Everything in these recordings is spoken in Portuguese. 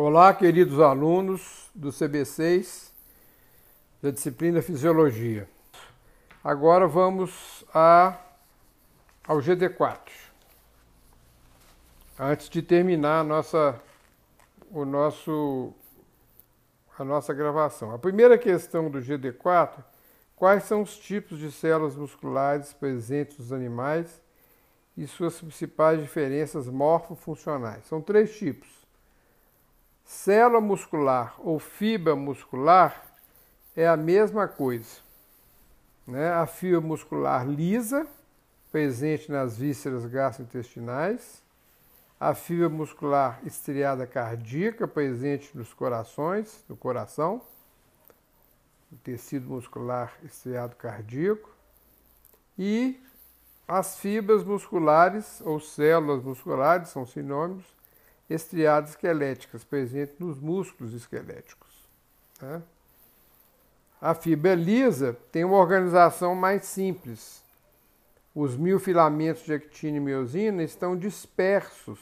Olá, queridos alunos do CB6 da disciplina Fisiologia. Agora vamos a, ao GD4. Antes de terminar a nossa, o nosso, a nossa gravação. A primeira questão do GD4, quais são os tipos de células musculares presentes nos animais e suas principais diferenças morfofuncionais? São três tipos Célula muscular ou fibra muscular é a mesma coisa. Né? A fibra muscular lisa, presente nas vísceras gastrointestinais, a fibra muscular estriada cardíaca, presente nos corações, no coração, o tecido muscular estriado cardíaco, e as fibras musculares ou células musculares, são sinônimos, estriadas esqueléticas presentes nos músculos esqueléticos. Né? A fibra lisa tem uma organização mais simples. Os mil filamentos de actina e miosina estão dispersos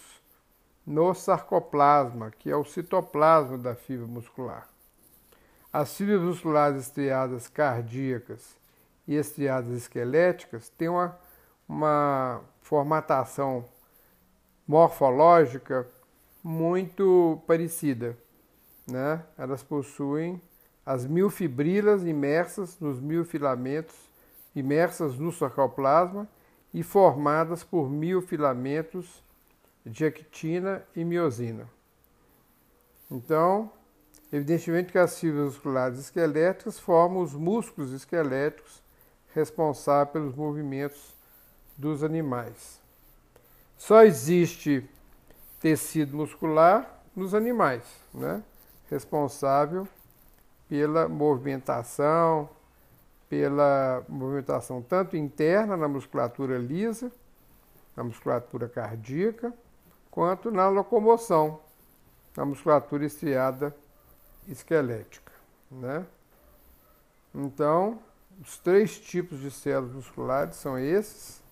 no sarcoplasma, que é o citoplasma da fibra muscular. As fibras musculares estriadas cardíacas e estriadas esqueléticas têm uma, uma formatação morfológica muito parecida. Né? Elas possuem as mil fibrilas imersas nos mil filamentos, imersas no sarcoplasma e formadas por mil filamentos de actina e miosina. Então, evidentemente que as fibras musculares esqueléticas formam os músculos esqueléticos responsáveis pelos movimentos dos animais. Só existe tecido muscular nos animais, né? responsável pela movimentação, pela movimentação tanto interna na musculatura lisa, na musculatura cardíaca, quanto na locomoção, na musculatura estriada esquelética. Né? Então, os três tipos de células musculares são esses,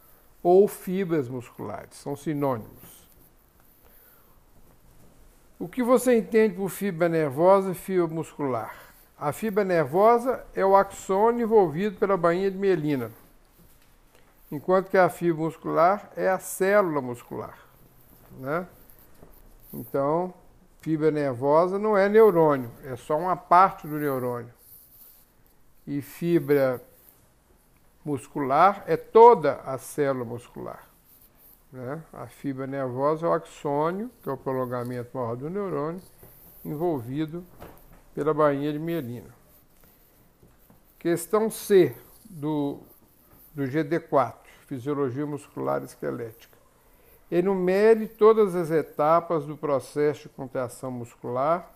ou fibras musculares, são sinônimos. O que você entende por fibra nervosa e fibra muscular? A fibra nervosa é o axônio envolvido pela bainha de mielina, enquanto que a fibra muscular é a célula muscular. Né? Então, fibra nervosa não é neurônio, é só uma parte do neurônio. E fibra muscular é toda a célula muscular. Né? A fibra nervosa é o axônio, que é o prolongamento maior do neurônio, envolvido pela bainha de mielina. Questão C do, do GD4, Fisiologia Muscular Esquelética. Enumere todas as etapas do processo de contração muscular,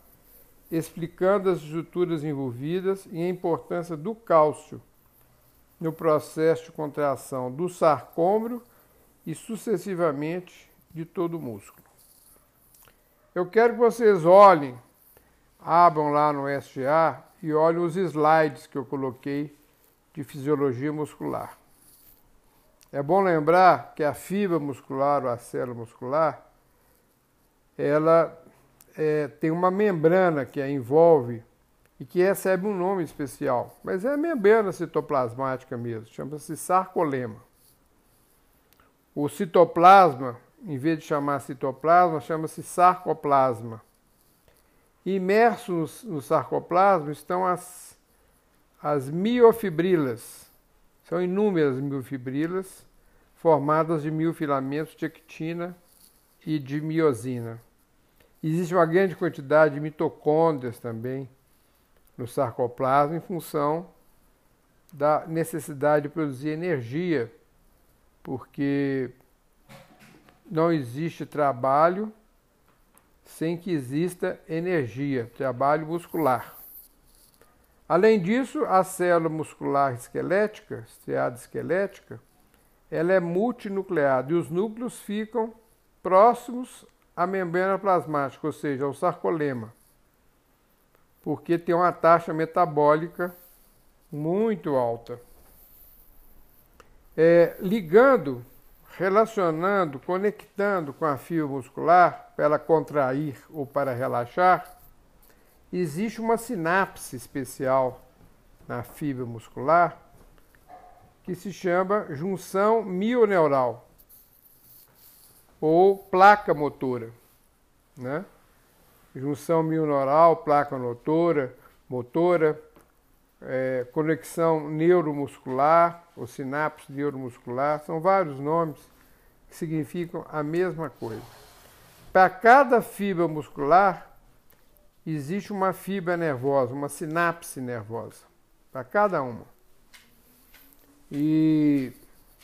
explicando as estruturas envolvidas e a importância do cálcio no processo de contração do sarcômero e sucessivamente de todo o músculo. Eu quero que vocês olhem, abram lá no SGA e olhem os slides que eu coloquei de fisiologia muscular. É bom lembrar que a fibra muscular ou a célula muscular, ela é, tem uma membrana que a envolve e que recebe um nome especial, mas é membrana citoplasmática mesmo, chama-se sarcolema. O citoplasma, em vez de chamar citoplasma, chama-se sarcoplasma. Imersos no sarcoplasma estão as, as miofibrilas. São inúmeras miofibrilas, formadas de mil filamentos de actina e de miosina. Existe uma grande quantidade de mitocôndrias também no sarcoplasma em função da necessidade de produzir energia porque não existe trabalho sem que exista energia, trabalho muscular. Além disso, a célula muscular esquelética, estriada esquelética, ela é multinucleada e os núcleos ficam próximos à membrana plasmática, ou seja, ao sarcolema, porque tem uma taxa metabólica muito alta é, ligando, relacionando, conectando com a fibra muscular, para ela contrair ou para relaxar, existe uma sinapse especial na fibra muscular que se chama junção mioneural ou placa motora, né? Junção mioneural, placa motora, motora, é, conexão neuromuscular, ou sinapse neuromuscular, são vários nomes que significam a mesma coisa. Para cada fibra muscular, existe uma fibra nervosa, uma sinapse nervosa, para cada uma. E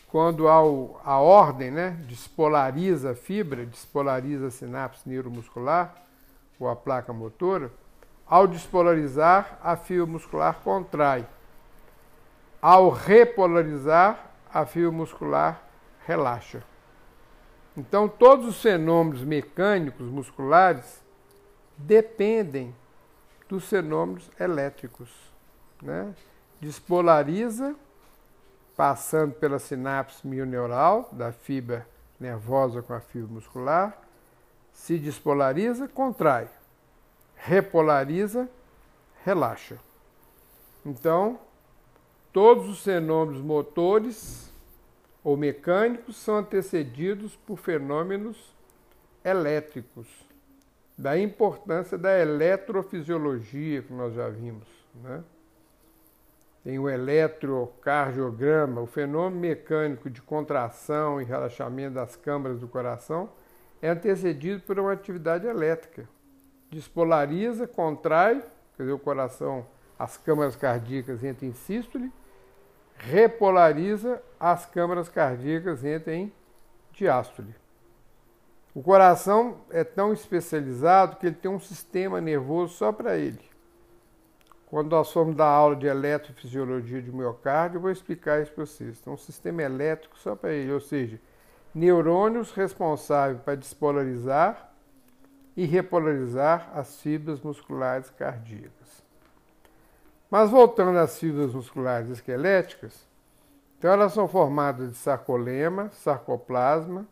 quando o, a ordem, né, despolariza a fibra, despolariza a sinapse neuromuscular, ou a placa motora, ao despolarizar, a fibra muscular contrai. Ao repolarizar, a fibra muscular relaxa. Então, todos os fenômenos mecânicos musculares dependem dos fenômenos elétricos. Né? Despolariza, passando pela sinapse mioneural da fibra nervosa com a fibra muscular, se despolariza, contrai. Repolariza, relaxa. Então, todos os fenômenos motores ou mecânicos são antecedidos por fenômenos elétricos. Da importância da eletrofisiologia que nós já vimos. Né? Tem o eletrocardiograma, o fenômeno mecânico de contração e relaxamento das câmaras do coração é antecedido por uma atividade elétrica. Despolariza, contrai, quer dizer, o coração, as câmaras cardíacas entram em sístole, repolariza, as câmaras cardíacas entram em diástole. O coração é tão especializado que ele tem um sistema nervoso só para ele. Quando nós formos dar aula de eletrofisiologia de miocárdio, eu vou explicar isso para vocês. Então, um sistema elétrico só para ele, ou seja, neurônios responsáveis para despolarizar e repolarizar as fibras musculares cardíacas. Mas voltando às fibras musculares esqueléticas, então elas são formadas de sarcolema, sarcoplasma,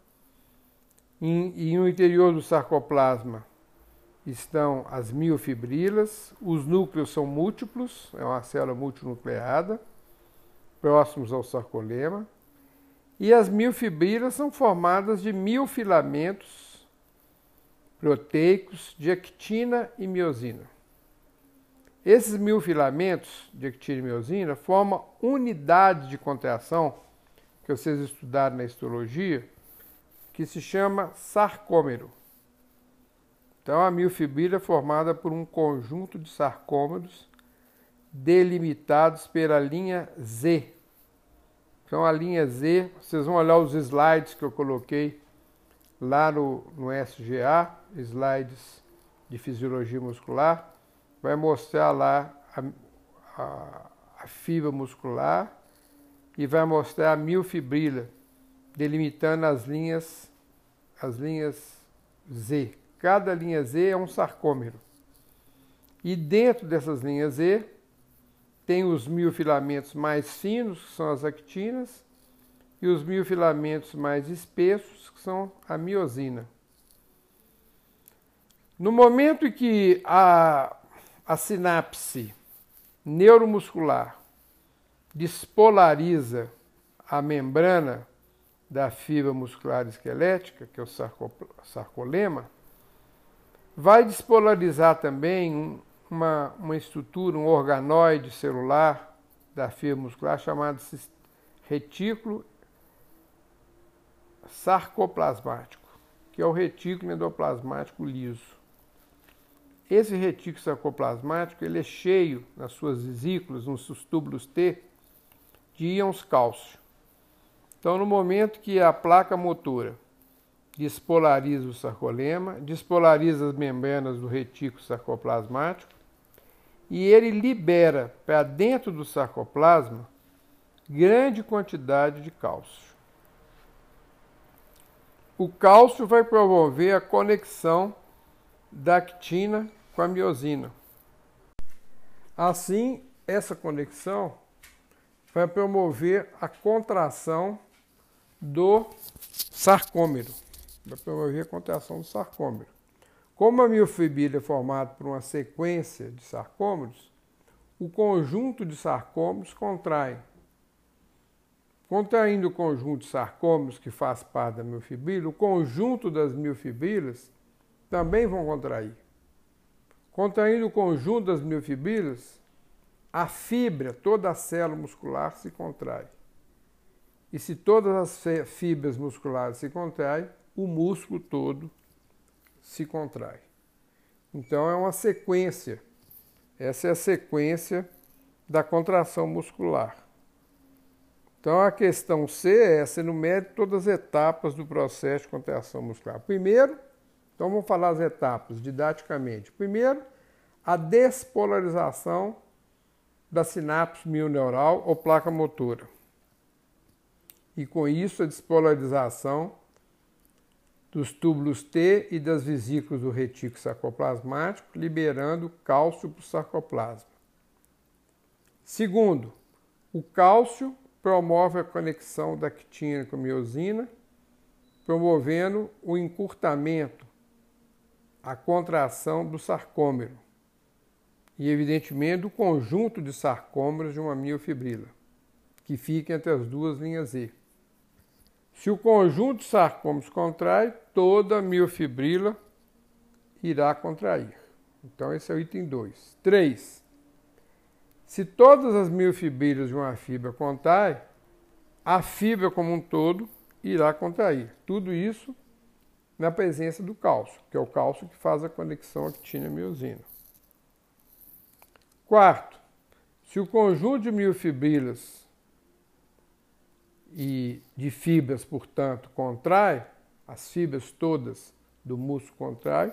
e, e no interior do sarcoplasma estão as miofibrilas, os núcleos são múltiplos, é uma célula multinucleada, próximos ao sarcolema, e as miofibrilas são formadas de mil filamentos proteicos de actina e miosina. Esses mil filamentos de actina e miosina formam unidades de contração que vocês estudaram na histologia, que se chama sarcômero. Então, a miofibrila é formada por um conjunto de sarcômeros delimitados pela linha Z então a linha Z, vocês vão olhar os slides que eu coloquei lá no, no SGA, slides de fisiologia muscular, vai mostrar lá a, a, a fibra muscular e vai mostrar a miofibrila, delimitando as linhas, as linhas Z. Cada linha Z é um sarcômero. E dentro dessas linhas Z tem os miofilamentos mais finos, que são as actinas, e os miofilamentos mais espessos, que são a miosina. No momento em que a, a sinapse neuromuscular despolariza a membrana da fibra muscular esquelética, que é o sarcolema, vai despolarizar também uma, uma estrutura, um organoide celular da fibra muscular chamado retículo sarcoplasmático, que é o retículo endoplasmático liso. Esse retículo sarcoplasmático ele é cheio nas suas vesículas, nos seus túbulos T, de íons cálcio. Então, no momento que a placa motora despolariza o sarcolema, despolariza as membranas do retículo sarcoplasmático, e ele libera para dentro do sarcoplasma grande quantidade de cálcio. O cálcio vai promover a conexão da actina com a miosina. Assim, essa conexão vai promover a contração do sarcômero. vai promover a contração do sarcômero. Como a miofibrilha é formada por uma sequência de sarcômeros, o conjunto de sarcômeros contrai. Contraindo o conjunto de sarcômeros que faz parte da miofibrilha, o conjunto das miofibrilhas também vão contrair. Contraindo o conjunto das miofibrilhas, a fibra, toda a célula muscular se contrai. E se todas as fibras musculares se contraem, o músculo todo se contrai. Então é uma sequência. Essa é a sequência da contração muscular. Então a questão C é essa, enumere todas as etapas do processo de contração muscular. Primeiro, então vamos falar as etapas didaticamente. Primeiro, a despolarização da sinapse mioneural ou placa motora. E com isso a despolarização dos túbulos T e das vesículas do retículo sarcoplasmático, liberando cálcio para o sarcoplasma. Segundo, o cálcio promove a conexão da quitina com a miosina, promovendo o encurtamento, a contração do sarcômero e, evidentemente, o conjunto de sarcômeros de uma miofibrila, que fica entre as duas linhas E. Se o conjunto de sarcômeros contrai, toda a miofibrila irá contrair. Então, esse é o item 2. 3. Se todas as miofibrilas de uma fibra contraem, a fibra como um todo irá contrair. Tudo isso na presença do cálcio, que é o cálcio que faz a conexão actina-miosina. Quarto, se o conjunto de miofibrilas e de fibras, portanto, contrai, as fibras todas do músculo contrai,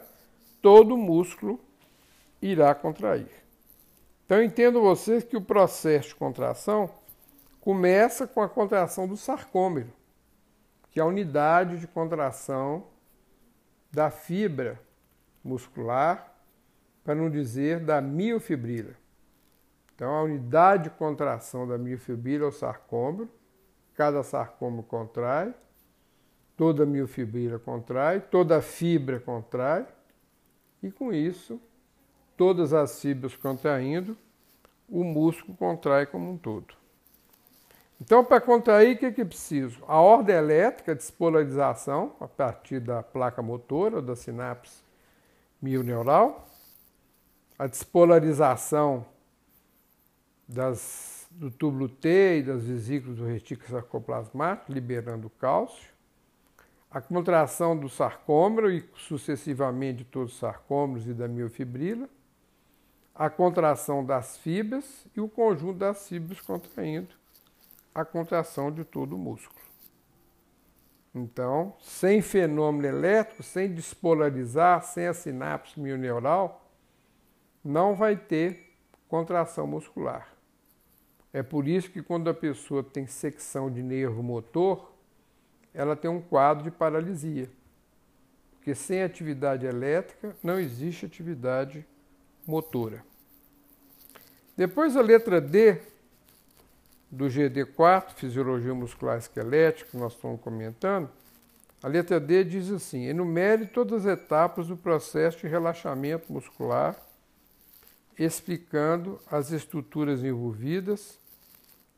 todo o músculo irá contrair. Então entendo vocês que o processo de contração começa com a contração do sarcômero, que é a unidade de contração da fibra muscular, para não dizer da miofibrila. Então a unidade de contração da miofibrila é o sarcômero, cada sarcoma contrai, toda miofibrila contrai, toda fibra contrai, e com isso, todas as fibras contraindo, o músculo contrai como um todo. Então, para contrair, o que, é que preciso? A ordem elétrica, despolarização, a partir da placa motora, da sinapse mioneural, a despolarização das do túbulo T e das vesículas do retículo sarcoplasmático, liberando cálcio, a contração do sarcômero e sucessivamente de todos os sarcômeros e da miofibrila, a contração das fibras e o conjunto das fibras contraindo a contração de todo o músculo. Então, sem fenômeno elétrico, sem despolarizar, sem a sinapse mioneural, não vai ter contração muscular. É por isso que quando a pessoa tem secção de nervo motor, ela tem um quadro de paralisia. Porque sem atividade elétrica não existe atividade motora. Depois a letra D do GD4, Fisiologia Muscular Esquelética, que nós estamos comentando, a letra D diz assim: enumere todas as etapas do processo de relaxamento muscular, explicando as estruturas envolvidas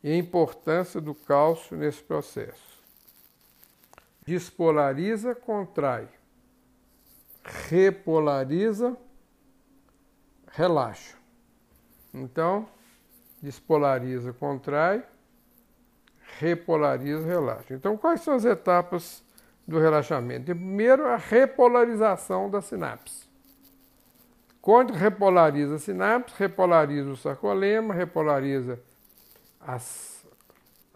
e a importância do cálcio nesse processo. Despolariza, contrai. Repolariza, relaxa. Então, despolariza, contrai, repolariza, relaxa. Então, quais são as etapas do relaxamento? Primeiro, a repolarização da sinapse. Quando repolariza a sinapse, repolariza o sarcolema, repolariza as,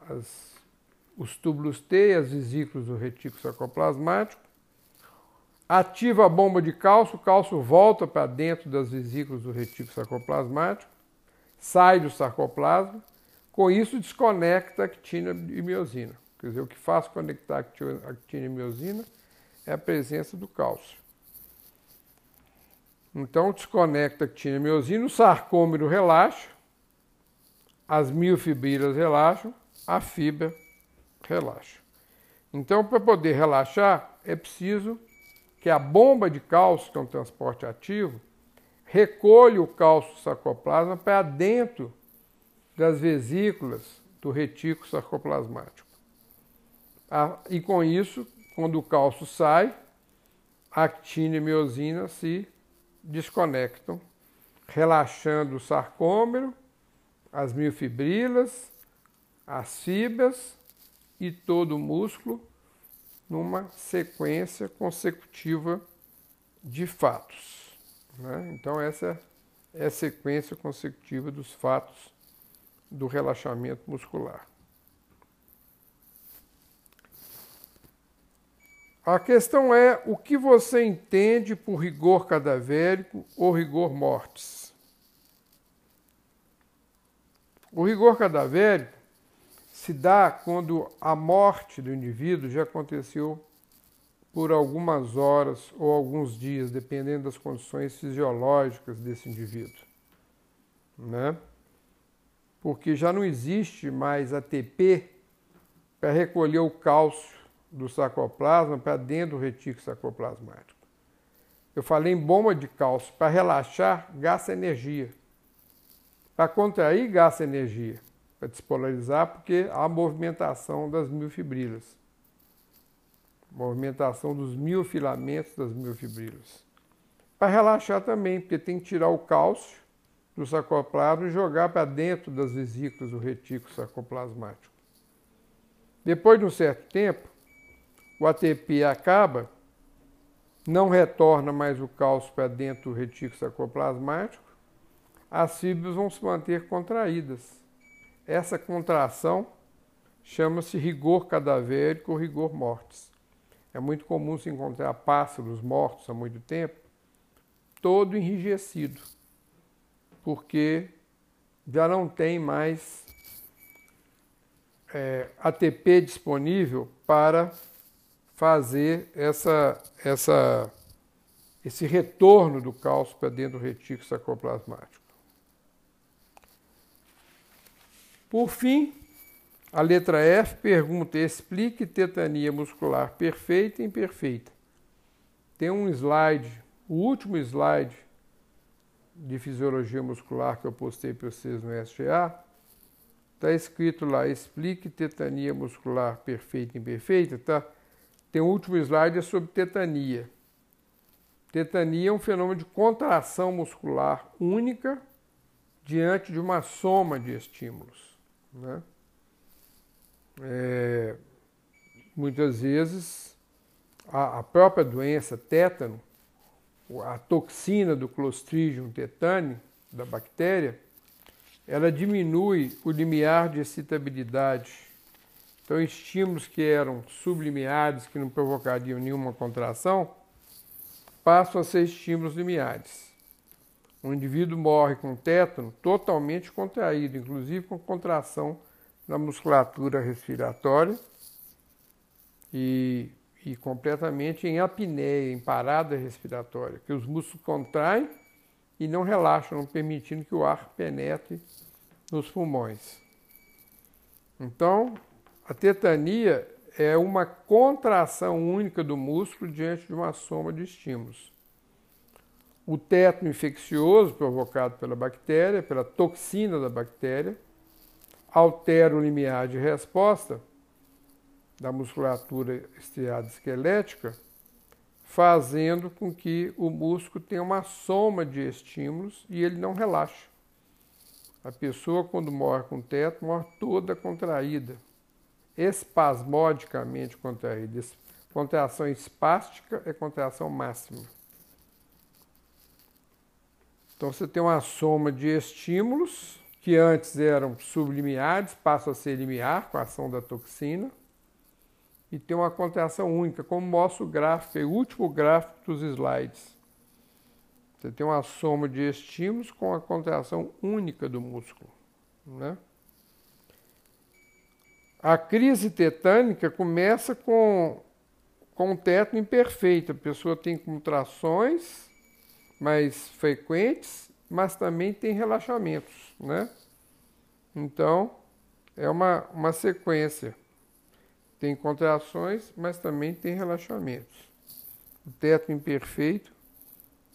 as, os túbulos T, as vesículas do retículo sarcoplasmático, ativa a bomba de cálcio, o cálcio volta para dentro das vesículas do retículo sarcoplasmático, sai do sarcoplasma, com isso desconecta a actina e miosina. Quer dizer, o que faz conectar a actina e miosina é a presença do cálcio. Então, desconecta a actina e miosina, o sarcômero relaxa, as miofibrilas relaxam, a fibra relaxa. Então, para poder relaxar, é preciso que a bomba de cálcio, que é um transporte ativo, recolhe o cálcio sarcoplasma para dentro das vesículas do retículo sarcoplasmático. E com isso, quando o cálcio sai, actina e miosina se desconectam, relaxando o sarcômero, as miofibrilas, as fibras e todo o músculo numa sequência consecutiva de fatos. Né? Então, essa é a sequência consecutiva dos fatos do relaxamento muscular. A questão é o que você entende por rigor cadavérico ou rigor mortis. O rigor cadavérico se dá quando a morte do indivíduo já aconteceu por algumas horas ou alguns dias, dependendo das condições fisiológicas desse indivíduo. Né? Porque já não existe mais ATP para recolher o cálcio do sarcoplasma para dentro do retículo sarcoplasmático. Eu falei em bomba de cálcio. Para relaxar, gasta energia. Para contrair, gasta energia. Para despolarizar, porque há movimentação das miofibrilas. Movimentação dos miofilamentos das miofibrilas. Para relaxar também, porque tem que tirar o cálcio do sarcoplasma e jogar para dentro das vesículas do retículo sarcoplasmático. Depois de um certo tempo, o ATP acaba, não retorna mais o cálcio para dentro do retículo sarcoplasmático, as fibras vão se manter contraídas. Essa contração chama-se rigor cadavérico ou rigor mortis. É muito comum se encontrar pássaros mortos há muito tempo, todo enrijecido, porque já não tem mais é, ATP disponível para fazer essa, essa, esse retorno do cálcio para dentro do retículo sarcoplasmático. Por fim, a letra F pergunta: explique tetania muscular perfeita e imperfeita. Tem um slide, o último slide de fisiologia muscular que eu postei para vocês no SGA, está escrito lá: explique tetania muscular perfeita e imperfeita, tá? Tem o um último slide é sobre tetania. Tetania é um fenômeno de contração muscular única diante de uma soma de estímulos. Né? É, muitas vezes a, a, própria doença tétano, a toxina do Clostridium tetani, da bactéria, ela diminui o limiar de excitabilidade então, estímulos que eram sublimiares, que não provocariam nenhuma contração, passam a ser estímulos limiares. O indivíduo morre com tétano totalmente contraído, inclusive com contração na musculatura respiratória e, e completamente em apneia, em parada respiratória, que os músculos contraem e não relaxam, não permitindo que o ar penetre nos pulmões. Então, a tetania é uma contração única do músculo diante de uma soma de estímulos. O tétano infeccioso provocado pela bactéria, pela toxina da bactéria, altera o limiar de resposta da musculatura estriada esquelética, fazendo com que o músculo tenha uma soma de estímulos e ele não relaxa. A pessoa, quando morre com tétano, morre toda contraída, espasmodicamente contraída. Contração espástica é contração máxima. Então você tem uma soma de estímulos que antes eram sublimiares, passam a ser limiar com a ação da toxina, e tem uma contração única, como mostra o gráfico, o último gráfico dos slides. Você tem uma soma de estímulos com a contração única do músculo. Né? A crise tetânica começa com, com um teto imperfeito. A pessoa tem contrações mais frequentes, mas também tem relaxamentos, né? Então, é uma, uma sequência. tem contrações, mas também tem relaxamentos. O teto imperfeito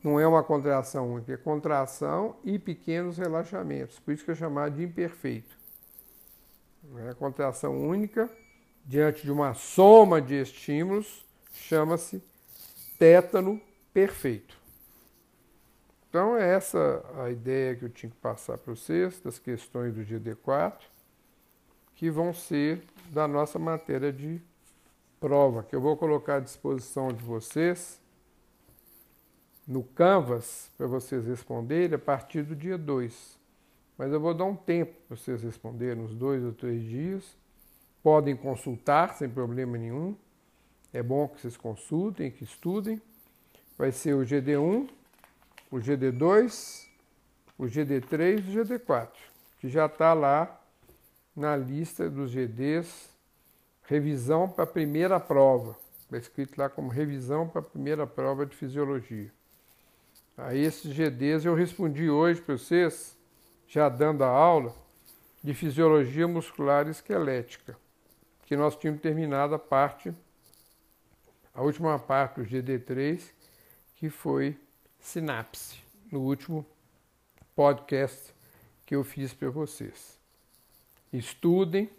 não é uma contração única, é contração e pequenos relaxamentos. Por isso que é chamado de imperfeito. Não é contração única diante de uma soma de estímulos, chama-se tétano perfeito. Então, é essa a ideia que eu tinha que passar para vocês, das questões do GD4, que vão ser da nossa matéria de prova, que eu vou colocar à disposição de vocês no Canvas para vocês responderem a partir do dia 2. Mas eu vou dar um tempo para vocês responderem, uns dois ou três dias. Podem consultar sem problema nenhum. É bom que vocês consultem, que estudem. Vai ser o GD1, o GD2, o GD3 e o GD4, que já está lá na lista dos GDs, revisão para a primeira prova. Está escrito lá como revisão para a primeira prova de fisiologia. A esses GDs eu respondi hoje para vocês, já dando a aula, de fisiologia muscular esquelética, que nós tínhamos terminado a parte, a última parte do GD3, que foi sinapse, no último podcast que eu fiz para vocês. Estudem,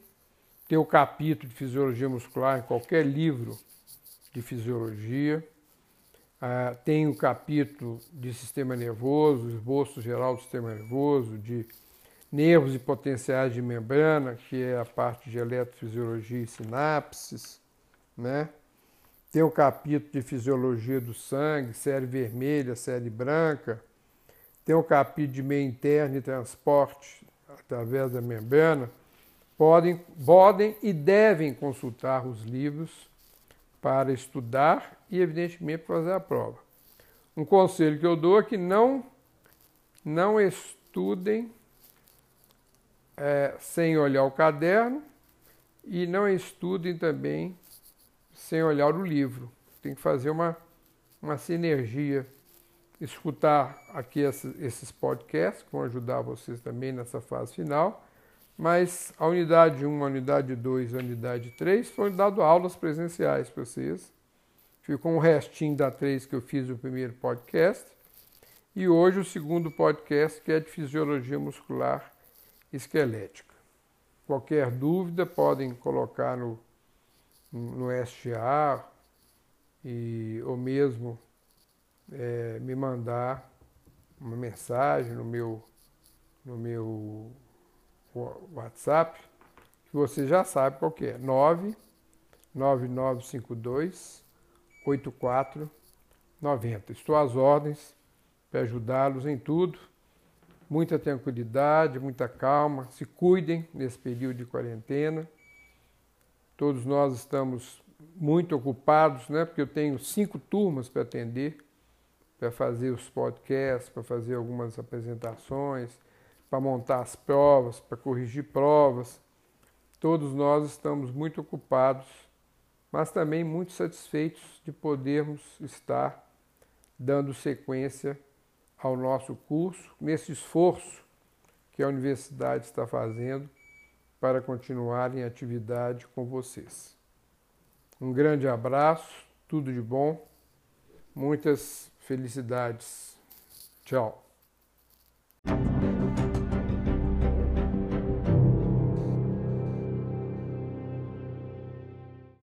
tem o capítulo de fisiologia muscular em qualquer livro de fisiologia ah, tem o capítulo de sistema nervoso, esboço geral do sistema nervoso, de nervos e potenciais de membrana, que é a parte de eletrofisiologia e sinapses, né? Tem o capítulo de fisiologia do sangue, série vermelha, série branca. Tem o capítulo de meio interno e transporte através da membrana. Podem, podem e devem consultar os livros para estudar e, evidentemente, fazer a prova. Um conselho que eu dou é que não, não estudem é, sem olhar o caderno e não estudem também sem olhar o livro. Tem que fazer uma, uma sinergia. Escutar aqui esses podcasts, que vão ajudar vocês também nessa fase final mas a unidade 1, a unidade 2 a unidade 3 foram dado aulas presenciais para vocês. Ficou um restinho da 3 que eu fiz o primeiro podcast. E hoje o segundo podcast, que é de fisiologia muscular esquelética. Qualquer dúvida podem colocar no, no SGA e, ou mesmo é, me mandar uma mensagem no meu, no meu WhatsApp, que você já sabe qual que é, 99952 8490. Estou às ordens para ajudá-los em tudo. Muita tranquilidade, muita calma. Se cuidem nesse período de quarentena. Todos nós estamos muito ocupados, né? Porque eu tenho cinco turmas para atender, para fazer os podcasts, para fazer algumas apresentações para montar as provas, para corrigir provas. Todos nós estamos muito ocupados, mas também muito satisfeitos de podermos estar dando sequência ao nosso curso, nesse esforço que a universidade está fazendo para continuar em atividade com vocês. Um grande abraço, tudo de bom, muitas felicidades. Tchau.